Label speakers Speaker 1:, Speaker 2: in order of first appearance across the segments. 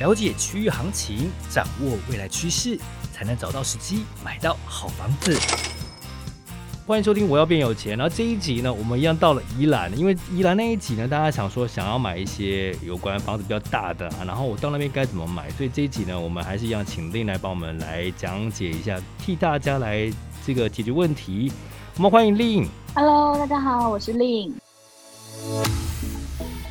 Speaker 1: 了解区域行情，掌握未来趋势，才能找到时机买到好房子。欢迎收听《我要变有钱》。然后这一集呢，我们一样到了宜兰，因为宜兰那一集呢，大家想说想要买一些有关房子比较大的啊，然后我到那边该怎么买？所以这一集呢，我们还是一样请 Lin 来帮我们来讲解一下，替大家来这个解决问题。我们欢迎 Lin。
Speaker 2: Hello，大家好，我是 Lin。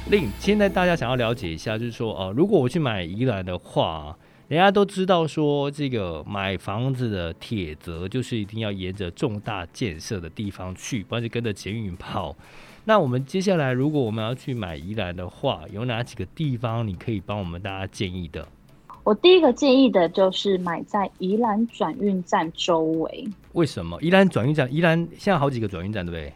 Speaker 1: Lin，现在大家想要了解一下，就是说，呃，如果我去买宜兰的话，人家都知道说，这个买房子的铁则就是一定要沿着重大建设的地方去，不然就跟着捷运跑。那我们接下来，如果我们要去买宜兰的话，有哪几个地方你可以帮我们大家建议的？
Speaker 2: 我第一个建议的就是买在宜兰转运站周围。
Speaker 1: 为什么？宜兰转运站，宜兰现在好几个转运站，对不对？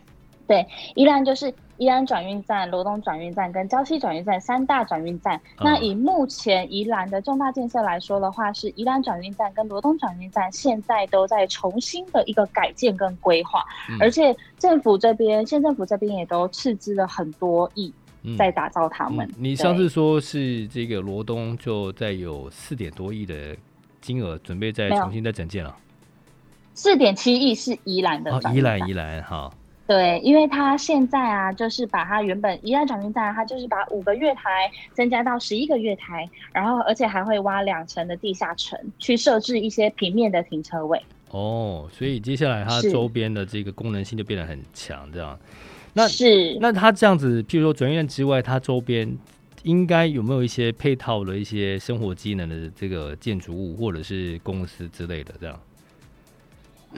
Speaker 2: 对，宜兰就是。宜兰转运站、罗东转运站跟礁溪转运站三大转运站。嗯。那以目前宜兰的重大建设来说的话，是宜兰转运站跟罗东转运站现在都在重新的一个改建跟规划，嗯，而且政府这边县政府这边也都斥资了很多亿在打造他
Speaker 1: 们。你上次说是这个罗东就在有四点多亿的金额准备再重新再整建了，
Speaker 2: 四点七亿是宜兰的。哦，
Speaker 1: 宜兰宜兰哈。
Speaker 2: 对，因为他现在啊，就是把他原本宜兰转运站，他就是把五个月台增加到十一个月台，然后而且还会挖两层的地下层，去设置一些平面的停车位。
Speaker 1: 哦，所以接下来它周边的这个功能性就变得很强，这样。那是那它这样子，譬如说转运站之外，它周边应该有没有一些配套的一些生活机能的这个建筑物或者是公司之类的这样？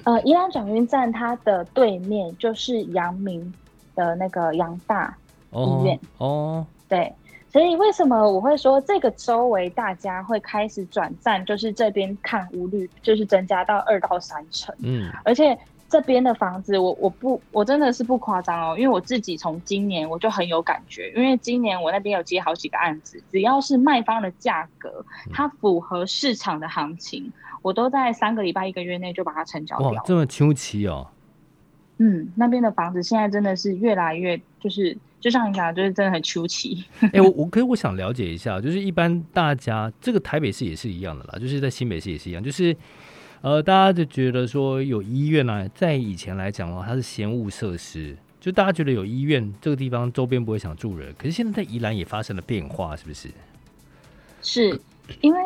Speaker 2: 呃，宜兰转运站它的对面就是阳明的那个阳大医院哦，哦，对，所以为什么我会说这个周围大家会开始转站，就是这边看屋率就是增加到二到三成，嗯，而且这边的房子我我不我真的是不夸张哦，因为我自己从今年我就很有感觉，因为今年我那边有接好几个案子，只要是卖方的价格，它符合市场的行情。我都在三个礼拜、一个月内就把它成交掉。
Speaker 1: 哇，这么求奇哦！
Speaker 2: 嗯，那边的房子现在真的是越来越，就是就像你讲，就是真的很出奇。
Speaker 1: 哎、欸，我我可以我想了解一下，就是一般大家这个台北市也是一样的啦，就是在新北市也是一样，就是呃，大家就觉得说有医院啊，在以前来讲的话，它是嫌恶设施，就大家觉得有医院这个地方周边不会想住人，可是现在在宜兰也发生了变化，是不是？
Speaker 2: 是因为。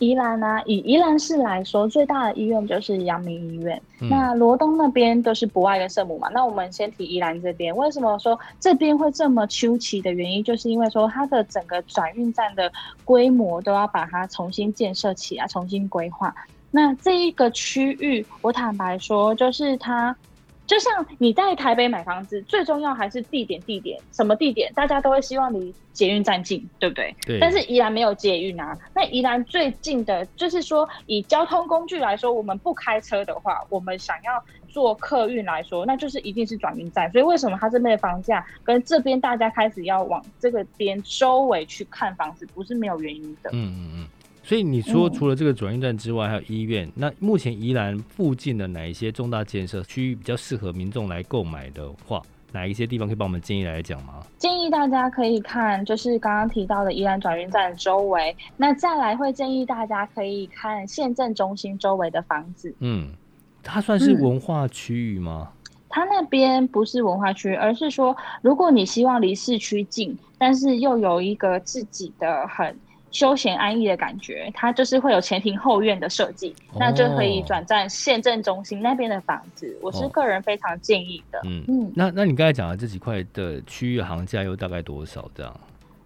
Speaker 2: 宜兰呢、啊，以宜兰市来说，最大的医院就是阳明医院。嗯、那罗东那边都是博爱跟圣母嘛。那我们先提宜兰这边，为什么说这边会这么秋奇的原因，就是因为说它的整个转运站的规模都要把它重新建设起来，重新规划。那这一个区域，我坦白说，就是它。就像你在台北买房子，最重要还是地点，地点什么地点？大家都会希望离捷运站近，对不对？对。但是宜兰没有捷运啊。那宜兰最近的，就是说以交通工具来说，我们不开车的话，我们想要坐客运来说，那就是一定是转运站。所以为什么它这边的房价跟这边大家开始要往这个边周围去看房子，不是没有原因的。嗯嗯嗯。
Speaker 1: 所以你说除了这个转运站之外，还有医院。那目前宜兰附近的哪一些重大建设区域比较适合民众来购买的话，哪一些地方可以帮我们建议来讲吗？
Speaker 2: 建议大家可以看，就是刚刚提到的宜兰转运站周围。那再来会建议大家可以看县政中心周围的房子。
Speaker 1: 嗯，它算是文化区域吗？
Speaker 2: 嗯，它那边不是文化区，而是说，如果你希望离市区近，但是又有一个自己的很。休闲安逸的感觉，它就是会有前庭后院的设计，哦，那就可以转战县政中心那边的房子。我是个人非常建议的。嗯嗯，
Speaker 1: 那那你刚才讲的这几块的区域行价又大概多少？这样？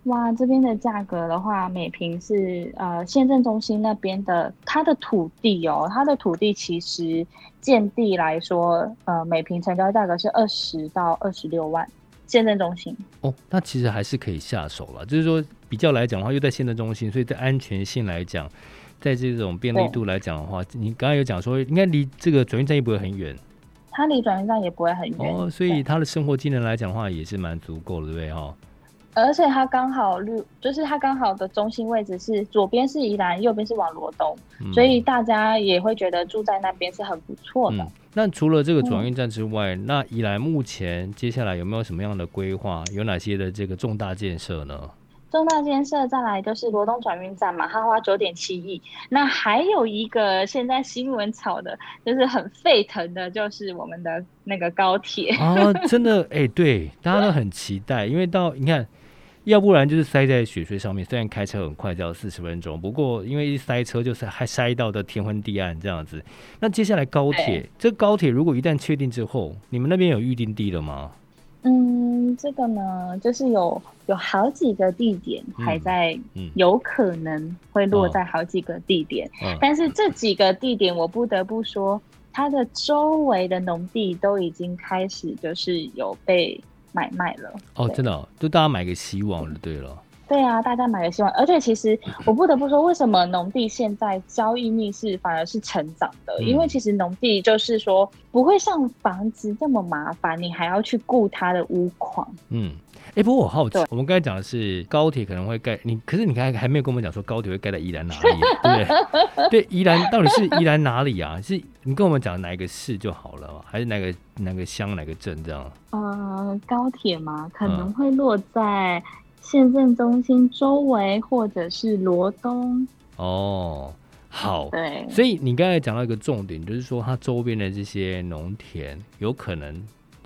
Speaker 2: 哇，这边的价格的话，每平是呃县政中心那边的，它的土地哦，它的土地其实建地来说，呃每平成交价格是二十到二十六万。县政中心
Speaker 1: 哦，那其实还是可以下手了。就是说，比较来讲的话，又在县政中心，所以在安全性来讲，在这种便利度来讲的话，你刚刚有讲说，应该离这个转运站也不会很远。
Speaker 2: 它离转运站也不会很远
Speaker 1: 哦，所以它的生活机能来讲的话，也是蛮足够的，对不对哈？
Speaker 2: 而且它刚好绿，就是它刚好的中心位置是左边是宜兰，右边是往罗东，嗯，所以大家也会觉得住在那边是很不错的。嗯
Speaker 1: 那除了这个转运站之外，嗯，那宜兰目前接下来有没有什么样的规划？有哪些的这个重大建设呢？
Speaker 2: 重大建设再来就是罗东转运站嘛，它花九点七亿。那还有一个现在新闻炒的，就是很沸腾的，就是我们的那个高铁。
Speaker 1: 哦，真的，哎、欸，对，大家都很期待，因为到你看，要不然就是塞在雪隧上面，虽然开车很快，只要四十分钟，不过因为一塞车就是还塞到的天昏地暗这样子。那接下来高铁，这高铁如果一旦确定之后，你们那边有预定地了吗？
Speaker 2: 嗯，这个呢，就是有有好几个地点还在，有可能会落在好几个地点，嗯嗯、但是这几个地点，我不得不说，它的周围的农地都已经开始就是有被买卖了。
Speaker 1: 哦，真的、哦，就大家买个希望就对了。
Speaker 2: 对啊，大家买个希望，而且其实我 不得不说，为什么农地现在交易逆势反而是成长的？嗯、因为其实农地就是说不会像房子这么麻烦，你还要去顾它的屋况。
Speaker 1: 嗯，哎、欸，不过我好奇，我们刚才讲的是高铁可能会盖，你可是你刚才还没有跟我们讲说高铁会盖在宜兰哪里，对不对？对，宜兰到底是宜兰哪里啊？是你跟我们讲哪一个市就好了，还是哪个哪个乡哪个镇这样？
Speaker 2: 呃，高铁嘛，可能会落在。县政中心周围，或者是罗东
Speaker 1: 哦，好，
Speaker 2: 对，
Speaker 1: 所以你刚才讲到一个重点，就是说它周边的这些农田有可能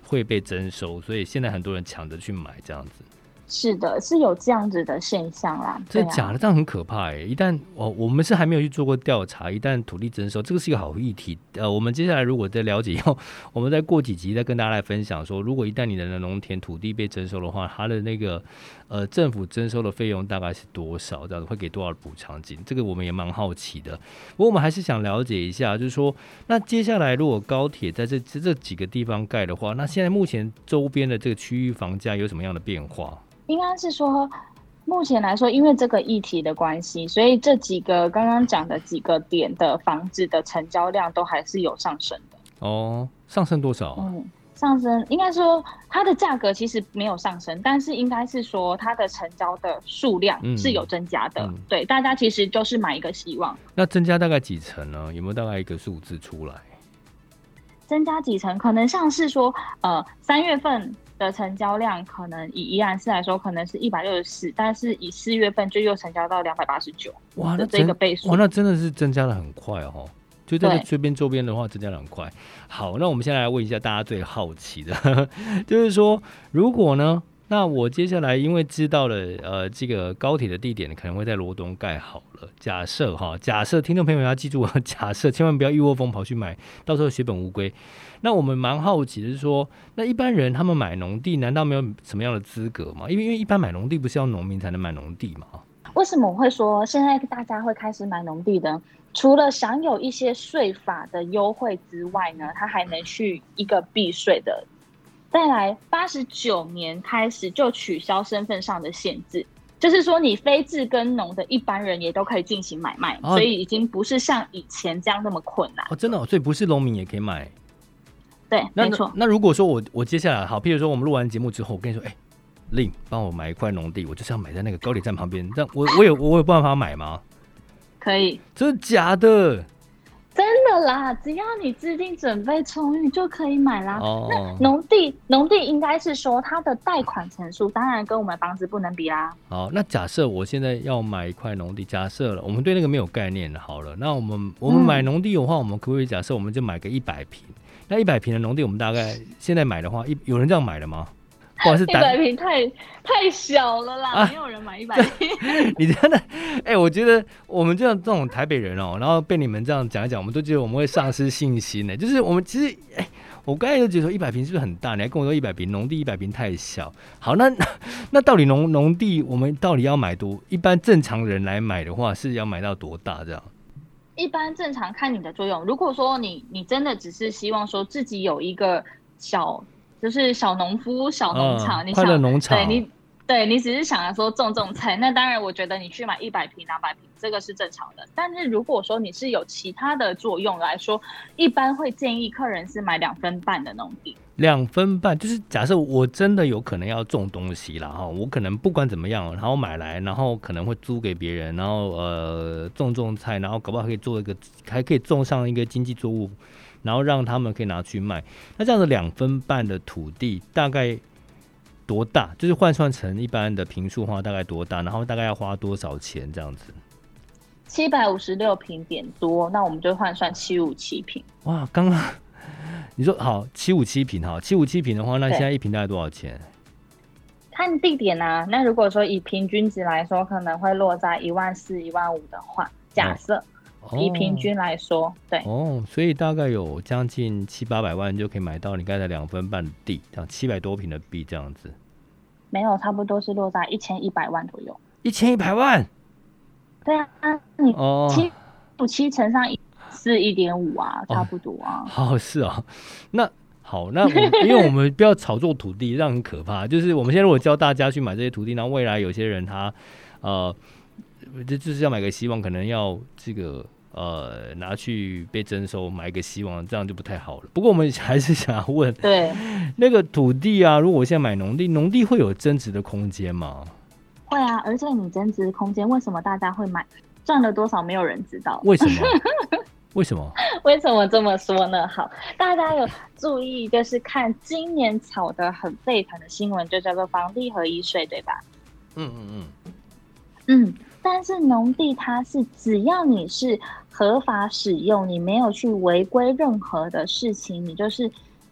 Speaker 1: 会被征收，所以现在很多人抢着去买这样子。
Speaker 2: 是的，是有这样子的现象啦。
Speaker 1: 真的假的？这样很可怕哎！一旦哦，我们是还没有去做过调查。一旦土地征收，这个是一个好议题。呃，我们接下来如果再了解以后，我们再过几集再跟大家来分享说，如果一旦你的农田土地被征收的话，它的那个呃政府征收的费用大概是多少？这样子会给多少补偿金？这个我们也蛮好奇的。不过我们还是想了解一下，就是说，那接下来如果高铁在这这这几个地方盖的话，那现在目前周边的这个区域房价有什么样的变化？
Speaker 2: 应该是说，目前来说，因为这个议题的关系，所以这几个刚刚讲的几个点的房子的成交量都还是有上升的。
Speaker 1: 哦，上升多少？
Speaker 2: 嗯，上升应该说它的价格其实没有上升，但是应该是说它的成交的数量是有增加的。嗯嗯、对，大家其实就是买一个希望。
Speaker 1: 那增加大概几成呢？有没有大概一个数字出来？
Speaker 2: 增加几成？可能像是说，呃，三月份。的成交量可能以宜兰市来说，可能是一百六十四，但是以四月份就又成交到两百八十九。哇，那这个倍数，
Speaker 1: 哇，那真的是增加的很快哦。就在这边周边的话，增加的很快。好，那我们现在来问一下大家最好奇的，就是说，如果呢，那我接下来因为知道了，呃，这个高铁的地点可能会在罗东盖好了。假设哈，假设听众朋友要记住，假设千万不要一窝蜂跑去买，到时候血本无归。那我们蛮好奇的是说，那一般人他们买农地，难道没有什么样的资格吗？因为因为一般买农地不是要农民才能买农地吗？
Speaker 2: 为什么我会说现在大家会开始买农地呢？除了享有一些税法的优惠之外呢，他还能去一个避税的。再来，八十九年开始就取消身份上的限制，就是说你非自耕农的一般人也都可以进行买卖，哦、所以已经不是像以前这样那么困难。
Speaker 1: 哦，真的、哦，所以不是农民也可以买。
Speaker 2: 对，那没错。
Speaker 1: 那如果说我我接下来好，譬如说我们录完节目之后，我跟你说，哎、欸，令帮我买一块农地，我就是要买在那个高铁站旁边，这样我我有我有办法买吗？
Speaker 2: 可以，
Speaker 1: 真的假的？
Speaker 2: 啦，只要你资金准备充裕就可以买啦。哦，那农地农地应该是说它的贷款成数，当然跟我们房子不能比啦。
Speaker 1: 好，那假设我现在要买一块农地，假设了，我们对那个没有概念的，好了，那我们我们买农地的话，嗯、我们可不可以假设我们就买个一百平？那一百平的农地，我们大概现在买的话，一有人这样买的吗？不好意思，一
Speaker 2: 百平太太小了啦，啊、没有人买一百平。
Speaker 1: 你真的，哎、欸，我觉得我们这样这种台北人哦、喔，然后被你们这样讲一讲，我们都觉得我们会丧失信心呢。就是我们其实，哎、欸，我刚才就觉得说一百平是不是很大？你还跟我说一百平农地一百平太小。好，那那到底农农地我们到底要买多？一般正常人来买的话，是要买到多大这样？
Speaker 2: 一般正常看你的作用，如果说你你真的只是希望说自己有一个小，就是小农夫、小农场，嗯、你想
Speaker 1: 快乐农场，
Speaker 2: 对你对你只是想要说种种菜，那当然我觉得你去买一百瓶、两百瓶，这个是正常的。但是如果说你是有其他的作用来说，一般会建议客人是买两分半的农地。
Speaker 1: 两分半就是假设我真的有可能要种东西了哈，我可能不管怎么样，然后买来，然后可能会租给别人，然后呃种种菜，然后搞不好可以做一个，还可以种上一个经济作物，然后让他们可以拿去卖。那这样子两分半的土地大概多大？就是换算成一般的平数的话，大概多大？然后大概要花多少钱这样子？
Speaker 2: 七百五十六平点多，那我们就换算七五七平。
Speaker 1: 哇，刚刚你说好七五七平哈，七五七平的话，那现在一平大概多少钱？
Speaker 2: 看地点啊，那如果说以平均值来说，可能会落在一万四、一万五的话，假设。哦以平均来说，哦、对
Speaker 1: 哦，所以大概有将近七八百万就可以买到你刚才两分半的地，这样七百多平的地这样子。
Speaker 2: 没有，差不多是落在一千一百万左右。
Speaker 1: 一千一百万？
Speaker 2: 对啊，你七五七乘上一是一点五啊，差不多啊。
Speaker 1: 哦、好是啊、哦，那好，那我因为我们不要炒作土地，这样很可怕。就是我们现在如果教大家去买这些土地，然后未来有些人他呃，这就是要买个希望，可能要这个。呃，拿去被征收，买一个希望，这样就不太好了。不过我们还是想要问，
Speaker 2: 对
Speaker 1: 那个土地啊，如果我现在买农地，农地会有增值的空间吗？
Speaker 2: 会啊，而且你增值空间，为什么大家会买？赚了多少，没有人知道。
Speaker 1: 为什么？为什么？
Speaker 2: 为什么这么说呢？好，大家有注意，就是看今年炒得很沸腾的新闻，就叫做房地合一税，对吧？
Speaker 1: 嗯嗯嗯，
Speaker 2: 嗯。但是农地它是只要你是合法使用，你没有去违规任何的事情，你就是，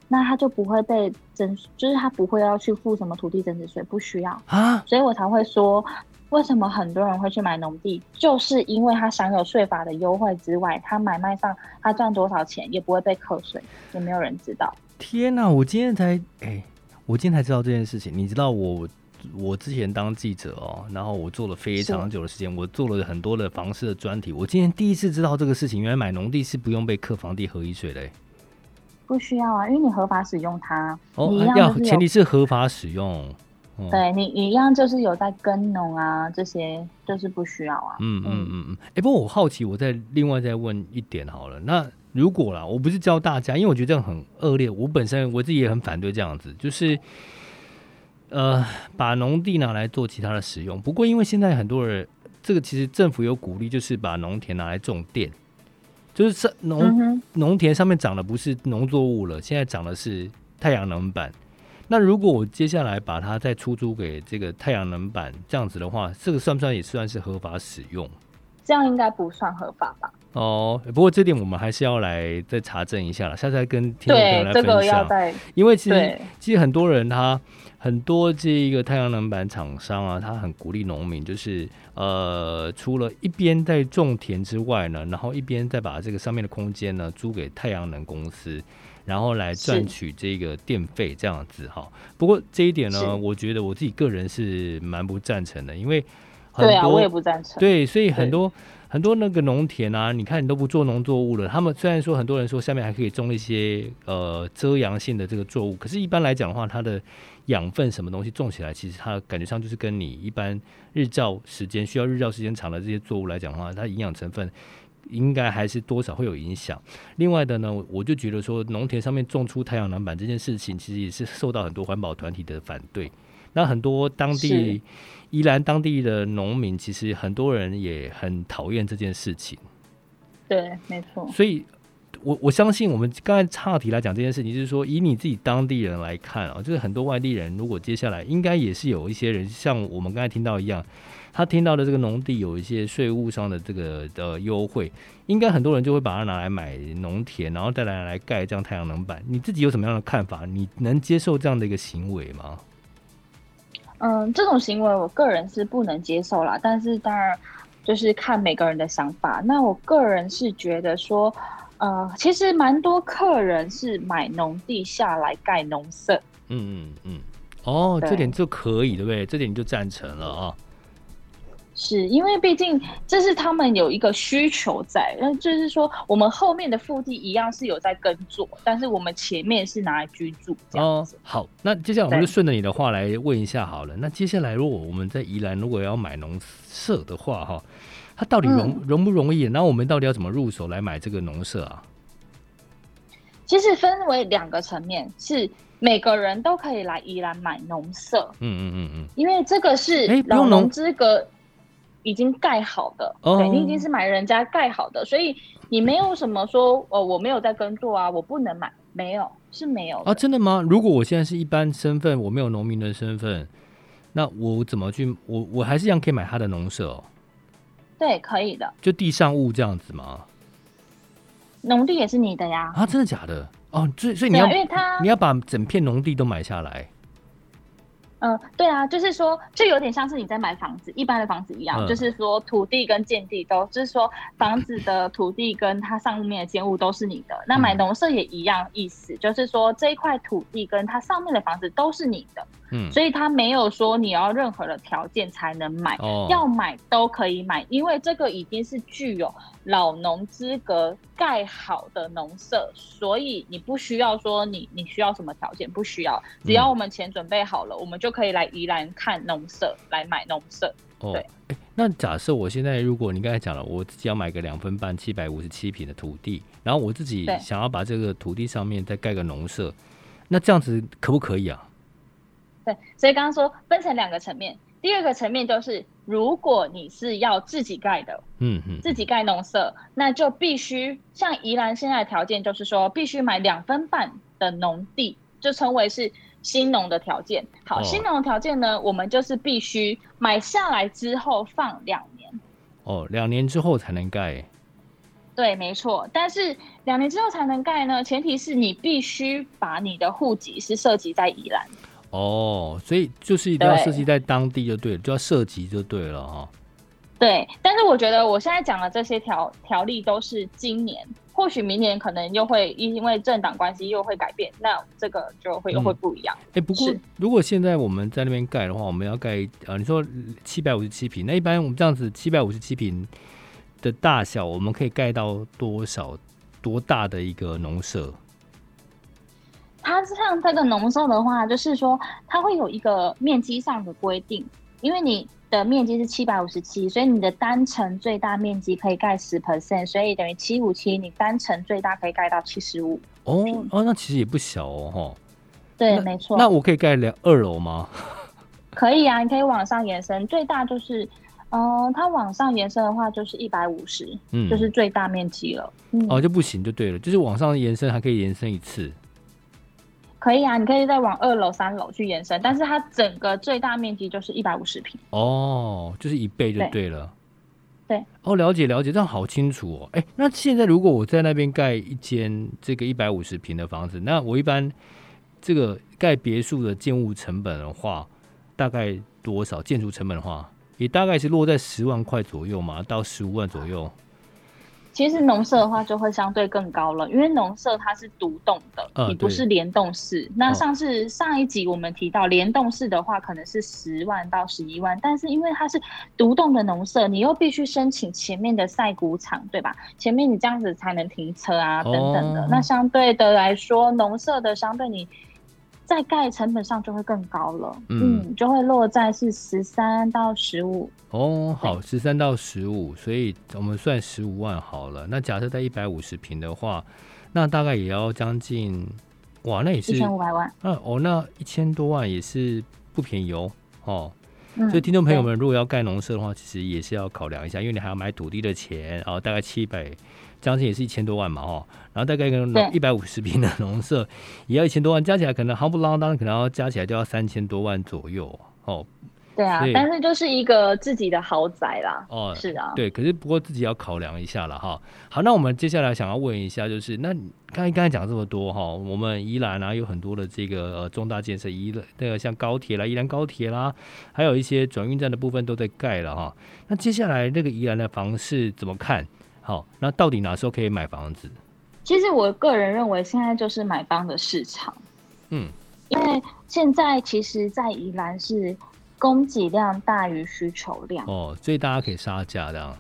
Speaker 2: 那他就不会被征，就是他不会要去付什么土地增值税，不需要啊。所以我才会说，为什么很多人会去买农地，就是因为他享有税法的优惠之外，他买卖上他赚多少钱也不会被扣税，也没有人知道。
Speaker 1: 天哪，我今天才哎、欸，我今天才知道这件事情，你知道我。我之前当记者哦，然后我做了非常久的时间，我做了很多的房市的专题。我今天第一次知道这个事情，原来买农地是不用被课房地合一税的。
Speaker 2: 不需要啊，因为你合法使用它。
Speaker 1: 哦，要前提是合法使用。
Speaker 2: 哦、对你一样就是有在耕农啊，这些就是不需要啊。
Speaker 1: 嗯嗯嗯嗯。哎、欸，不过我好奇，我再另外再问一点好了。那如果啦，我不是教大家，因为我觉得这样很恶劣，我本身我自己也很反对这样子，就是。呃，把农地拿来做其他的使用。不过，因为现在很多人，这个其实政府有鼓励，就是把农田拿来种电，就是农农、嗯、田上面长的不是农作物了，现在长的是太阳能板。那如果我接下来把它再出租给这个太阳能板，这样子的话，这个算不算也算是合法使用？
Speaker 2: 这样应该不算合法吧？
Speaker 1: 哦，不过这点我们还是要来再查证一下了，下次再跟听众朋友来分享。
Speaker 2: 这个要再
Speaker 1: 因为其实其实很多人他很多这一个太阳能板厂商啊，他很鼓励农民，就是呃，除了一边在种田之外呢，然后一边再把这个上面的空间呢租给太阳能公司，然后来赚取这个电费这样子哈。不过这一点呢，我觉得我自己个人是蛮不赞成的，因为很多
Speaker 2: 对啊，我也不赞成。
Speaker 1: 对，所以很多。很多那个农田啊，你看你都不做农作物了。他们虽然说很多人说下面还可以种一些呃遮阳性的这个作物，可是一般来讲的话，它的养分什么东西种起来，其实它感觉上就是跟你一般日照时间需要日照时间长的这些作物来讲的话，它营养成分应该还是多少会有影响。另外的呢，我就觉得说农田上面种出太阳能板这件事情，其实也是受到很多环保团体的反对。那很多当地。宜兰当地的农民，其实很多人也很讨厌这件事情。
Speaker 2: 对，没错。
Speaker 1: 所以，我我相信我们刚才岔题来讲这件事情，就是说，以你自己当地人来看啊，就是很多外地人，如果接下来应该也是有一些人，像我们刚才听到一样，他听到的这个农地有一些税务上的这个的优惠，应该很多人就会把它拿来买农田，然后再来来盖这样太阳能板。你自己有什么样的看法？你能接受这样的一个行为吗？
Speaker 2: 嗯，这种行为我个人是不能接受啦，但是当然就是看每个人的想法。那我个人是觉得说，呃，其实蛮多客人是买农地下来盖农舍。
Speaker 1: 嗯嗯嗯，哦，这点就可以，对不对？这点你就赞成了啊。
Speaker 2: 是因为毕竟这是他们有一个需求在，那就是说我们后面的腹地一样是有在耕作，但是我们前面是拿来居住这样子。
Speaker 1: 哦，好，那接下来我们就顺着你的话来问一下好了。那接下来如果我们在宜兰如果要买农舍的话，哈，它到底容、嗯、容不容易？然后我们到底要怎么入手来买这个农舍啊？
Speaker 2: 其实分为两个层面，是每个人都可以来宜兰买农舍。嗯嗯嗯嗯，因为这个是老农资格。已经盖好的，oh. 对，你已经是买人家盖好的，所以你没有什么说，哦，我没有在耕作啊，我不能买，没有，是没有
Speaker 1: 啊？真的吗？如果我现在是一般身份，我没有农民的身份，那我怎么去？我我还是一样可以买他的农舍哦。
Speaker 2: 对，可以的。
Speaker 1: 就地上物这样子吗？
Speaker 2: 农地也是你的呀？
Speaker 1: 啊，真的假的？哦，所以所以你要，
Speaker 2: 因为它
Speaker 1: 你要把整片农地都买下来。
Speaker 2: 嗯，对啊，就是说，就有点像是你在买房子，一般的房子一样，嗯、就是说土地跟建地都，就是说房子的土地跟它上面的建物都是你的。那买农舍也一样意思，嗯、就是说这一块土地跟它上面的房子都是你的。嗯，所以它没有说你要任何的条件才能买，哦、要买都可以买，因为这个已经是具有老农资格盖好的农舍，所以你不需要说你你需要什么条件，不需要，只要我们钱准备好了，嗯、我们就可以来宜兰看农舍，来买农舍。哦、对，
Speaker 1: 那假设我现在如果你刚才讲了，我自己要买个两分半七百五十七平的土地，然后我自己想要把这个土地上面再盖个农舍，那这样子可不可以啊？
Speaker 2: 对，所以刚刚说分成两个层面，第二个层面就是，如果你是要自己盖的，嗯嗯，自己盖农舍，那就必须像宜兰现在的条件，就是说必须买两分半的农地，就称为是新农的条件。好，新农的条件呢，我们就是必须买下来之后放两年。
Speaker 1: 哦，两年之后才能盖。
Speaker 2: 对，没错。但是两年之后才能盖呢，前提是你必须把你的户籍是涉及在宜兰。
Speaker 1: 哦，所以就是一定要设计在当地就对了，对就要涉及就对了哈。
Speaker 2: 对，但是我觉得我现在讲的这些条条例都是今年，或许明年可能又会因为政党关系又会改变，那这个就会又会不一样。哎、
Speaker 1: 嗯欸，不过如果现在我们在那边盖的话，我们要盖呃，你说七百五十七平，那一般我们这样子七百五十七平的大小，我们可以盖到多少多大的一个农舍？
Speaker 2: 它像这个农舍的话，就是说它会有一个面积上的规定，因为你的面积是七百五十七，所以你的单层最大面积可以盖十 percent，所以等于七五七，你单层最大可以盖到七十五。
Speaker 1: 哦哦，那其实也不小哦，哈。
Speaker 2: 对，没错。
Speaker 1: 那我可以盖两二楼吗？
Speaker 2: 可以啊，你可以往上延伸，最大就是，嗯、呃，它往上延伸的话就是一百五十，嗯，就是最大面积了。嗯、
Speaker 1: 哦，就不行就对了，就是往上延伸还可以延伸一次。
Speaker 2: 可以啊，你可以再往二楼、三楼去延伸，但是它整个最大面积就是一百五十平。
Speaker 1: 哦，就是一倍就对了。
Speaker 2: 对。对
Speaker 1: 哦，了解了解，这样好清楚哦。哎，那现在如果我在那边盖一间这个一百五十平的房子，那我一般这个盖别墅的建物成本的话，大概多少？建筑成本的话，也大概是落在十万块左右嘛，到十五万左右。
Speaker 2: 其实农舍的话就会相对更高了，因为农舍它是独栋的，你、嗯、不是联动式。那上次上一集我们提到联动式的话，可能是十万到十一万，但是因为它是独栋的农舍，你又必须申请前面的晒谷场，对吧？前面你这样子才能停车啊，等等的。哦、那相对的来说，农舍的相对你。在盖成本上就会更高了，嗯，嗯，就会落在是十三到十五。
Speaker 1: 哦，好，十三到十五，所以我们算十五万好了。那假设在一百五十平的话，那大概也要将近，哇，那也是一
Speaker 2: 千五百万。
Speaker 1: 嗯，哦，那一千多万也是不便宜哦，哦。所以听众朋友们，如果要盖农舍的话，其实也是要考量一下，因为你还要买土地的钱，然后大概七百，将近也是一千多万嘛，哈，然后大概一个一百五十平的农舍也要一千多万，加起来可能夯不啷当，可能要加起来就要三千多万左右，哦。
Speaker 2: 对啊，但是就是一个自己的豪宅啦。哦，是啊，
Speaker 1: 对，可是不过自己要考量一下了哈。好，那我们接下来想要问一下，就是那刚才刚才讲这么多哈，我们宜兰啊有很多的这个呃重大建设，宜那个像高铁啦、宜兰高铁啦，还有一些转运站的部分都在盖了哈。那接下来那个宜兰的房市怎么看？好，那到底哪时候可以买房子？
Speaker 2: 其实我个人认为现在就是买方的市场。嗯，因为现在其实，在宜兰是。供给量大于需求量
Speaker 1: 哦，所以大家可以杀价这样。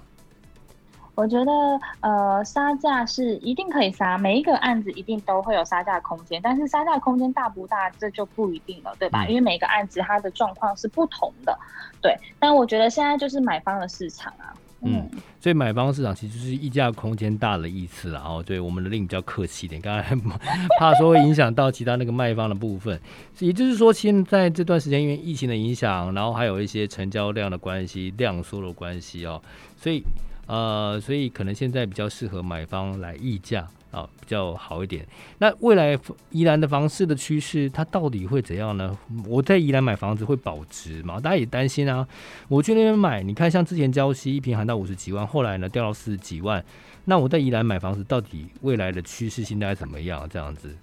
Speaker 2: 我觉得呃，杀价是一定可以杀，每一个案子一定都会有杀价空间，但是杀价空间大不大，这就不一定了，对吧？嗯、因为每个案子它的状况是不同的，对。但我觉得现在就是买方的市场啊。
Speaker 1: 嗯，所以买方市场其实是溢价空间大的意思啦。哦，对，我们的令比较客气一点，刚才 怕说会影响到其他那个卖方的部分。也就是说，现在这段时间因为疫情的影响，然后还有一些成交量的关系、量缩的关系哦，所以呃，所以可能现在比较适合买方来溢价。啊比较好一点。那未来宜兰的房市的趋势，它到底会怎样呢？我在宜兰买房子会保值吗？大家也担心啊。我去那边买，你看像之前礁溪一平喊到五十几万，后来呢掉到四十几万。那我在宜兰买房子，到底未来的趋势现在怎么样？这样子，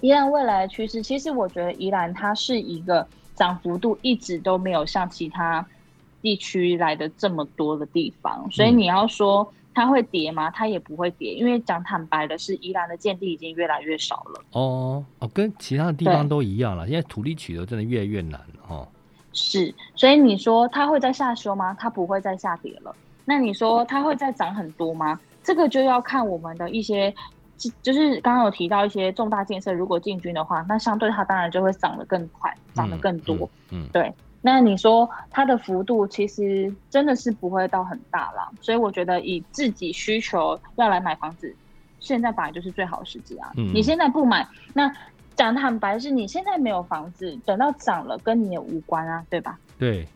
Speaker 2: 宜兰未来的趋势，其实我觉得宜兰它是一个涨幅度一直都没有像其他地区来的这么多的地方，所以你要说它会跌吗？它也不会跌，因为讲坦白的是，宜兰的建地已经越来越少了。
Speaker 1: 哦哦，跟其他的地方都一样了，现在土地取得真的越来越难了哦。
Speaker 2: 是，所以你说它会再下修吗？它不会再下跌了。那你说它会再涨很多吗？这个就要看我们的一些，就是刚刚有提到一些重大建设，如果进军的话，那相对它当然就会涨得更快，涨得更多。嗯对。那你说它的幅度其实真的是不会到很大啦，所以我觉得以自己需求要来买房子，现在本来就是最好的时机啊。嗯，你现在不买，那讲坦白是你现在没有房子，等到涨了跟你也无关啊，对吧？
Speaker 1: 对。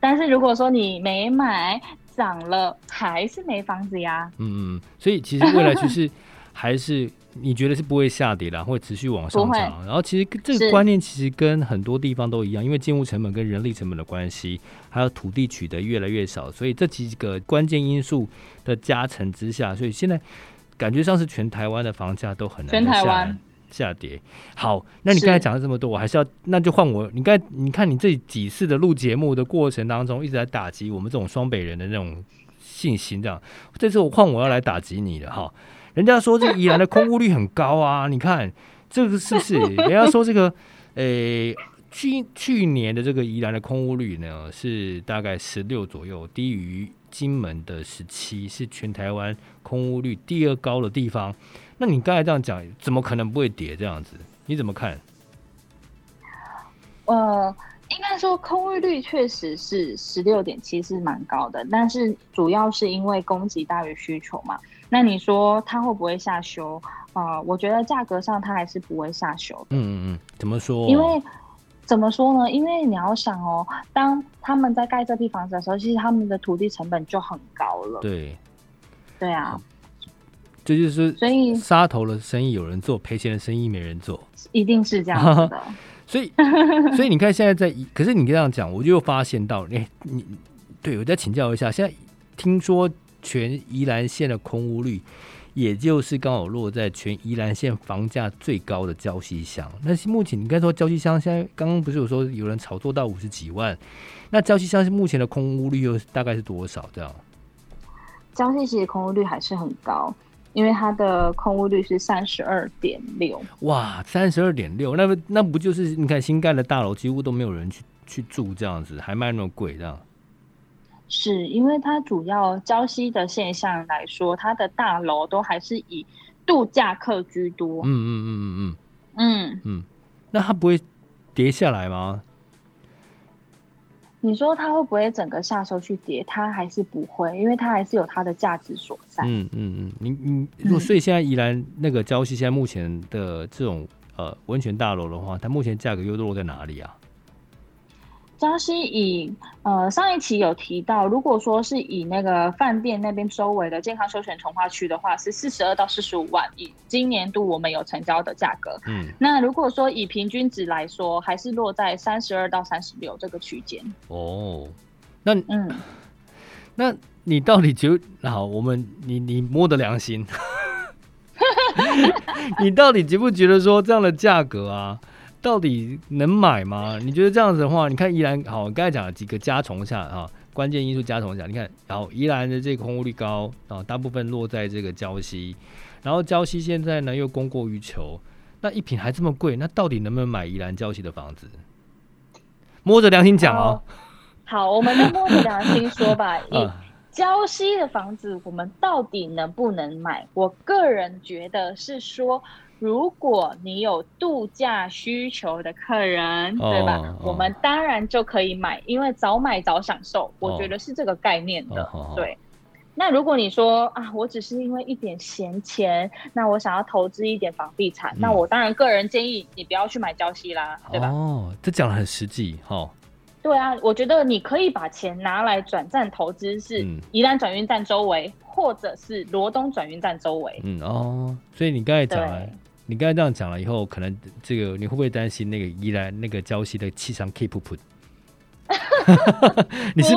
Speaker 2: 但是如果说你没买，涨了还是没房子呀？
Speaker 1: 嗯嗯，所以其实未来就是还是你觉得是不会下跌的，会持续往上涨。然后其实这个观念其实跟很多地方都一样，因为建物成本跟人力成本的关系，还有土地取得越来越少，所以这几个关键因素的加成之下，所以现在感觉上是全台湾的房价都很难全台湾。下跌，好，那你刚才讲了这么多，我还是要，那就换我。你刚才你看你这几次的录节目的过程当中，一直在打击我们这种双北人的那种信心，这样，这次我换我要来打击你了哈。人家说这个宜兰的空屋率很高啊，你看这个是不是？人家说这个，诶、欸，去去年的这个宜兰的空屋率呢是大概十六左右，低于金门的十七，是全台湾空屋率第二高的地方。那你刚才这样讲，怎么可能不会跌？这样子，你怎么看？
Speaker 2: 呃，应该说空域率确实是十六点七，是蛮高的，但是主要是因为供给大于需求嘛。那你说它会不会下修？呃，我觉得价格上它还是不会下修的。
Speaker 1: 嗯嗯嗯，怎么说？
Speaker 2: 因为怎么说呢？因为你要想哦，当他们在盖这批房子的时候，其实他们的土地成本就很高了。
Speaker 1: 对，
Speaker 2: 对啊。
Speaker 1: 这就是所以杀头的生意有人做，赔钱的生意没人做，
Speaker 2: 一定是这样子的。
Speaker 1: 所以，所以你看现在在，可是你这样讲，我就发现到，哎，你对我再请教一下，现在听说全宜兰县的空屋率，也就是刚好落在全宜兰县房价最高的礁溪乡。那目前你刚才说礁溪乡现在刚刚不是有说有人炒作到五十几万？那礁溪乡是目前的空屋率又大概是多少？这样？
Speaker 2: 礁溪其实空屋率还是很高。因为它的空屋率是三十二点六，
Speaker 1: 哇，三十二点六，那不那不就是你看新盖的大楼几乎都没有人去去住这样子，还卖那么贵这样？
Speaker 2: 是因为它主要礁溪的现象来说，它的大楼都还是以度假客居多。嗯嗯嗯嗯嗯
Speaker 1: 嗯嗯，那它不会跌下来吗？
Speaker 2: 你说它会不会整个下收去跌？它还是不会，因为它还是有它的价值所在。嗯嗯嗯，
Speaker 1: 你你如果所以现在宜兰那个礁溪现在目前的这种呃温泉大楼的话，它目前价格又落在哪里啊？
Speaker 2: 礁溪以呃上一期有提到，如果说是以那个饭店那边周围的健康休闲重化区的话，是四十二到四十五万，以今年度我们有成交的价格。嗯，那如果说以平均值来说，还是落在三十二到三十六这个区间。
Speaker 1: 哦，那嗯，那你到底觉得好？我们你你摸的良心，你到底觉不觉得说这样的价格啊？到底能买吗？你觉得这样子的话，你看宜兰好，刚才讲了几个加重下啊，关键因素加重下，你看，然后宜兰的这个空屋率高啊，大部分落在这个礁溪，然后礁溪现在呢又供过于求，那一品还这么贵，那到底能不能买宜兰礁溪的房子？摸着良心讲哦。
Speaker 2: 好，我们就摸着良心说吧，以礁溪的房子，我们到底能不能买？我个人觉得是说。如果你有度假需求的客人，哦、对吧？哦、我们当然就可以买，因为早买早享受，我觉得是这个概念的。哦、对。那如果你说啊，我只是因为一点闲钱，那我想要投资一点房地产，嗯、那我当然个人建议你不要去买礁溪啦，对吧？
Speaker 1: 哦，这讲的很实际哈。哦、
Speaker 2: 对啊，我觉得你可以把钱拿来转战投资，是宜兰转运站周围。嗯或者是罗东转运站周围。
Speaker 1: 嗯哦，所以你刚才讲了，你刚才这样讲了以后，可能这个你会不会担心那个宜兰那个礁溪的气场 keep 不不？你是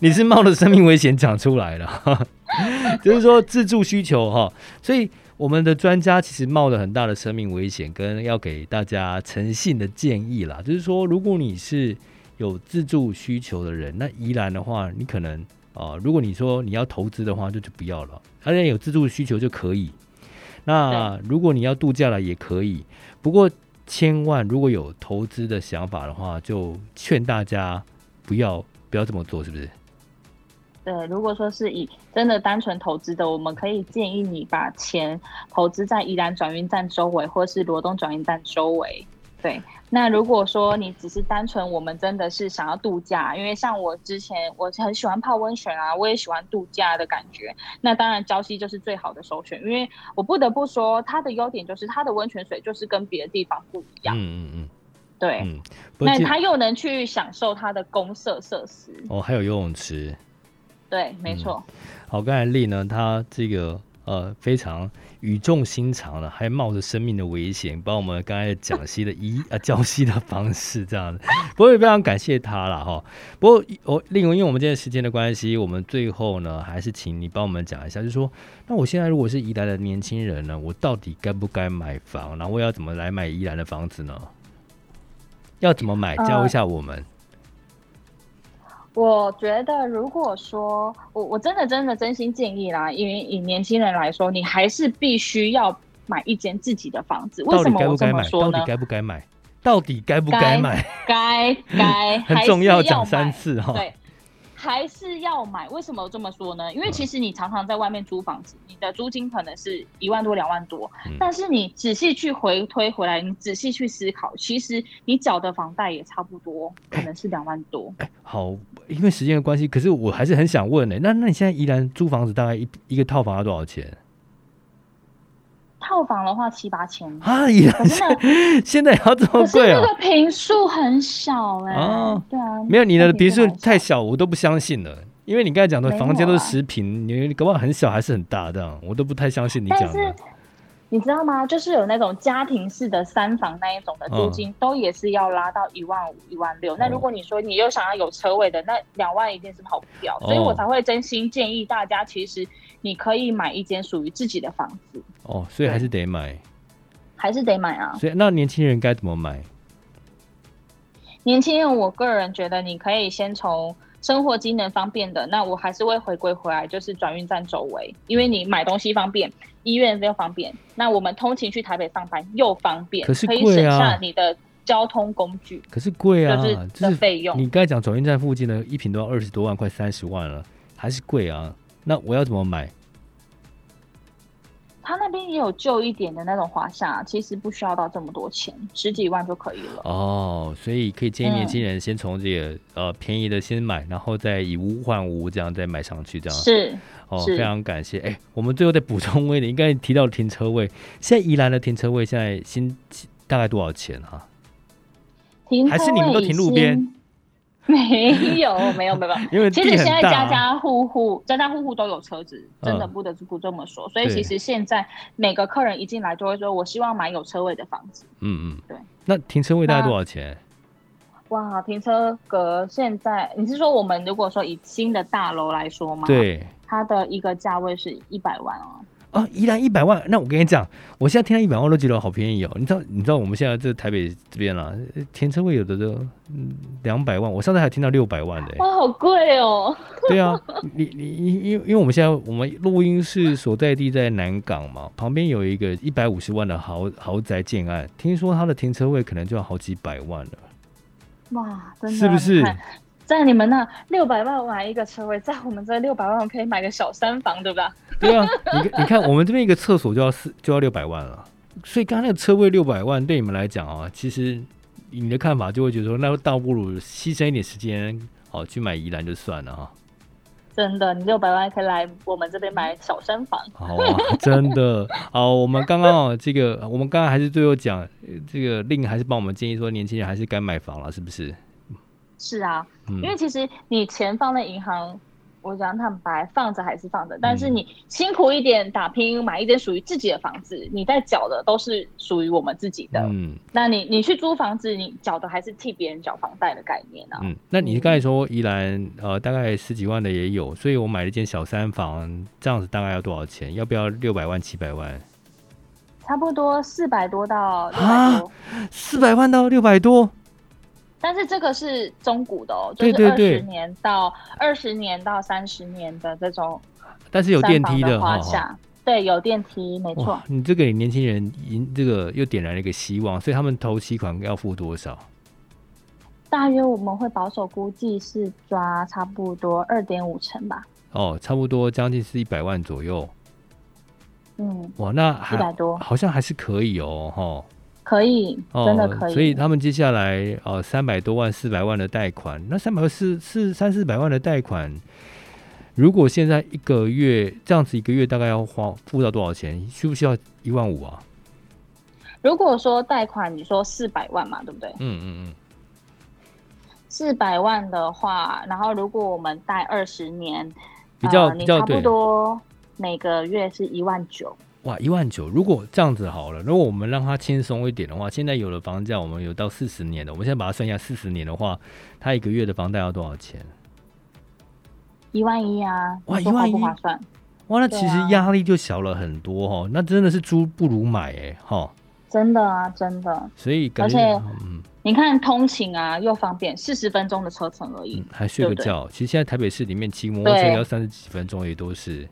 Speaker 1: 你是冒着生命危险讲出来的，就是说自助需求哈，所以我们的专家其实冒着很大的生命危险，跟要给大家诚信的建议啦，就是说如果你是有自助需求的人，那宜兰的话，你可能啊、呃，如果你说你要投资的话，就就不要了，而且有自助需求就可以。那如果你要度假了也可以，不过。千万如果有投资的想法的话，就劝大家不要不要这么做，是不是？
Speaker 2: 对，如果说是以真的单纯投资的，我们可以建议你把钱投资在宜兰转运站周围，或是罗东转运站周围。对，那如果说你只是单纯，我们真的是想要度假，因为像我之前我很喜欢泡温泉啊，我也喜欢度假的感觉。那当然礁溪就是最好的首选，因为我不得不说它的优点就是它的温泉水就是跟别的地方不一样。嗯嗯嗯，对。嗯、那它又能去享受它的公社设施。
Speaker 1: 哦，还有游泳池。
Speaker 2: 对，没错、嗯。
Speaker 1: 好，刚才丽呢，她这个。呃，非常语重心长了，还冒着生命的危险，帮我们刚才讲析的一呃礁溪的方式这样子，不过也非常感谢他了哈。不过我另外，因为我们今天时间的关系，我们最后呢，还是请你帮我们讲一下，就是说，那我现在如果是宜兰的年轻人呢，我到底该不该买房？然后我要怎么来买宜兰的房子呢？要怎么买？教一下我们。呃
Speaker 2: 我觉得，如果说我我真的真的真心建议啦，因为以年轻人来说，你还是必须要买一间自己的房子。为什么我这么说呢？
Speaker 1: 到底该不该买？到底该不该买？
Speaker 2: 该 该
Speaker 1: 很重要，讲三次哈。对。
Speaker 2: 还是要买？为什么这么说呢？因为其实你常常在外面租房子，你的租金可能是一万多、两万多，嗯，但是你仔细去回推回来，你仔细去思考，其实你缴的房贷也差不多，可能是两万多。
Speaker 1: 哎，好，因为时间的关系，可是我还是很想问呢，欸。那那你现在宜兰租房子大概一一个套房要多少钱？
Speaker 2: 套房的话七八千
Speaker 1: 啊，也 现在也要这么贵啊！
Speaker 2: 那个平数很小哎、对啊，
Speaker 1: 没有你的别墅太小，我都不相信了。因为你刚才讲的房间都是十坪，你搞不好很小还是很大这样，我都不太相信你讲的。
Speaker 2: 你知道吗？就是有那种家庭式的三房那一种的租金，哦、都也是要拉到一万五、一万六。那如果你说你又想要有车位的，那两万一定是跑不掉。哦、所以我才会真心建议大家，其实你可以买一间属于自己的房子。
Speaker 1: 哦，所以还是得买，
Speaker 2: 还是得买啊。
Speaker 1: 所以那年轻人该怎么买？
Speaker 2: 年轻人，我个人觉得你可以先从生活机能方便的，那我还是会回归回来，就是转运站周围，因为你买东西方便，医院又方便，那我们通勤去台北上班又方便，
Speaker 1: 可是啊，
Speaker 2: 可以省下你的交通工具。
Speaker 1: 可是贵啊，
Speaker 2: 就是费用。
Speaker 1: 你刚才讲转运站附近的一瓶都要二十多万，快三十万了，还是贵啊？那我要怎么买？
Speaker 2: 他那边也有旧一点的那种华夏，其实不需要到这么多钱，十几万就可以了。
Speaker 1: 哦，所以可以建议年轻人先从这个、嗯、呃便宜的先买，然后再以无换无这样再买上去，这样
Speaker 2: 是
Speaker 1: 哦，非常感谢。哎，我们最后再补充一点，应该提到停车位，现在宜兰的停车位现在新大概多少钱哈、啊？
Speaker 2: 停
Speaker 1: 还是你们都停路边？
Speaker 2: 没有，没有，没有，因为其实现在家家户户、家家户户都有车子，真的不得不这么说。嗯、所以其实现在每个客人一进来就会说：“我希望买有车位的房子。”嗯嗯，对。
Speaker 1: 那停车位大概多少钱？
Speaker 2: 哇，停车格现在你是说我们如果说以新的大楼来说吗？
Speaker 1: 对，
Speaker 2: 它的一个价位是一百万哦。
Speaker 1: 啊，宜兰一百万，那我跟你讲，我现在听到一百万都觉得好便宜哦。你知道，你知道我们现在这台北这边啦，停车位有的都两百万，我上次还听到六百万的。
Speaker 2: 哇，好贵哦。
Speaker 1: 对啊，你你因因因为我们现在我们录音室所在地在南港嘛，旁边有一个一百五十万的豪豪宅建案，听说它的停车位可能就要好几百万了。
Speaker 2: 哇，真的？
Speaker 1: 是不是？
Speaker 2: 在你们那六百万买一个车位，在我们这六百万可以买个小三房，对吧？
Speaker 1: 对啊，你你看我们这边一个厕所就要四就要六百万了，所以刚才那个车位六百万对你们来讲啊，其实你的看法就会觉得说，那倒不如牺牲一点时间，好去买宜兰就算了哈。
Speaker 2: 真的，你六百万可以来我们这边买小三房。
Speaker 1: 好啊，真的好。我们刚刚这个，我们刚刚还是最后讲这个令还是帮我们建议说，年轻人还是该买房了，是不是？
Speaker 2: 是啊，因为其实你钱放在银行，我讲坦白，放着还是放着，但是你辛苦一点打拼，买一间属于自己的房子，你在缴的都是属于我们自己的。嗯，那你你去租房子，你缴的还是替别人缴房贷的概念啊。
Speaker 1: 嗯，那你刚才说宜兰呃大概十几万的也有，所以我买了一间小三房，这样子大概要多少钱？要不要六百万七百万？
Speaker 2: 差不多四百多到六百多，
Speaker 1: 四百万到六百多。
Speaker 2: 但是这个是中古的哦，就是二十年到二十年到三十年的这种，
Speaker 1: 但是有电梯的
Speaker 2: 对，有电梯，没错。
Speaker 1: 你这个给年轻人，赢这个又点燃了一个希望，所以他们投期款要付多少？
Speaker 2: 大约我们会保守估计是抓差不多二点五成吧。
Speaker 1: 哦，差不多将近是一百万左右。
Speaker 2: 嗯，
Speaker 1: 哇，那
Speaker 2: 一百多，
Speaker 1: 好像还是可以哦，哈。
Speaker 2: 可以，真的可以。
Speaker 1: 哦、所以他们接下来呃三百多万、四百万的贷款，那三百四四三四百万的贷款，如果现在一个月这样子，一个月大概要花付到多少钱？需不需要一万五啊？
Speaker 2: 如果说贷款，你说四百万嘛，对不对？
Speaker 1: 嗯嗯嗯。
Speaker 2: 四百万的话，然后如果我们贷二十年，
Speaker 1: 比较、
Speaker 2: 呃、你差不多每个月是一万九。
Speaker 1: 哇，一万九！如果这样子好了，如果我们让它轻松一点的话，现在有了房价，我们有到四十年的，我们现在把它算一下，四十年的话，它一个月的房贷要多少钱？
Speaker 2: 一万一啊！
Speaker 1: 哇，一万一，
Speaker 2: 划算！
Speaker 1: 哇，那其实压力就小了很多哦、啊，那真的是租不如买哎哈！
Speaker 2: 真的啊，真的。
Speaker 1: 所以感覺，
Speaker 2: 而且，嗯，你看通勤啊又方便，四十分钟的车程而已，
Speaker 1: 嗯、还睡个觉。其实现在台北市里面骑摩托车要三十几分钟也都是。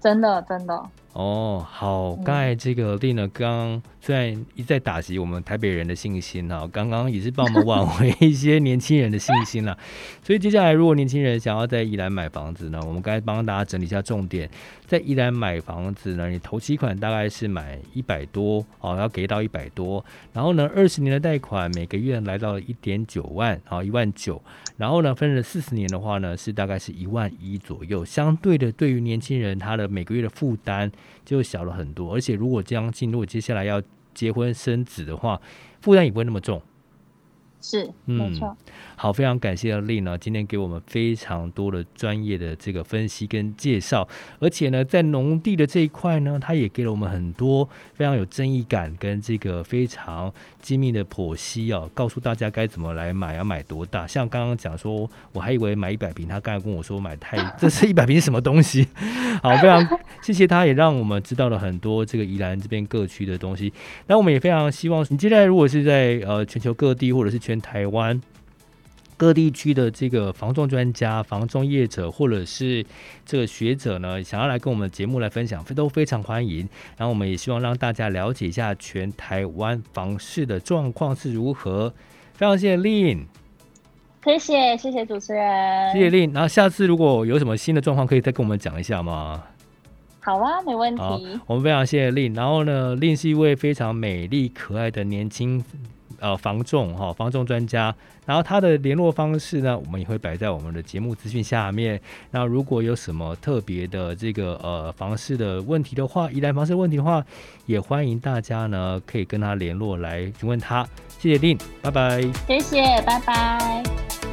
Speaker 2: 真的，真的。
Speaker 1: 哦，好，刚才这个 Lin 呢，刚虽然一再打击我们台北人的信心哈，刚刚也是帮我们挽回一些年轻人的信心了。所以接下来，如果年轻人想要在宜兰买房子呢，我们该帮大家整理一下重点。在宜兰买房子呢，你头期款大概是买一百多哦，要给到一百多，然后呢，二十年的贷款每个月来到一点九万，好，一万九，然后呢，分了四十年的话呢，是大概是一万一左右。相对的，对于年轻人，他的每个月的负担就小了很多，而且如果这样进入接下来要结婚生子的话，负担也不会那么重。
Speaker 2: 是，没错。嗯
Speaker 1: 好，非常感谢 Lin 呢，今天给我们非常多的专业的这个分析跟介绍，而且呢，在农地的这一块呢，他也给了我们很多非常有争议感跟这个非常精密的剖析哦，告诉大家该怎么来买，要买多大。像刚刚讲说，我还以为买一百平，他刚才跟我说买太，这是一百平是什么东西？好，非常谢谢他，也让我们知道了很多这个宜兰这边各区的东西。那我们也非常希望你接下来如果是在呃全球各地或者是全台湾。各地区的这个房仲专家、房仲业者，或者是这个学者呢，想要来跟我们节目来分享，都非常欢迎。然后我们也希望让大家了解一下全台湾房市的状况是如何。非常谢谢 Lin，
Speaker 2: 谢谢谢谢主持人，
Speaker 1: 谢谢 Lin。然后下次如果有什么新的状况，可以再跟我们讲一下吗？
Speaker 2: 好啊，没问题。
Speaker 1: 好，我们非常谢谢 Lin。然后呢，Lin 是一位非常美丽可爱的年轻。呃，房仲哈，房仲专家，然后他的联络方式呢，我们也会摆在我们的节目资讯下面。那如果有什么特别的这个呃房市的问题的话，疑难房市问题的话，也欢迎大家呢可以跟他联络来询问他。谢谢令拜拜。
Speaker 2: 谢谢，拜拜。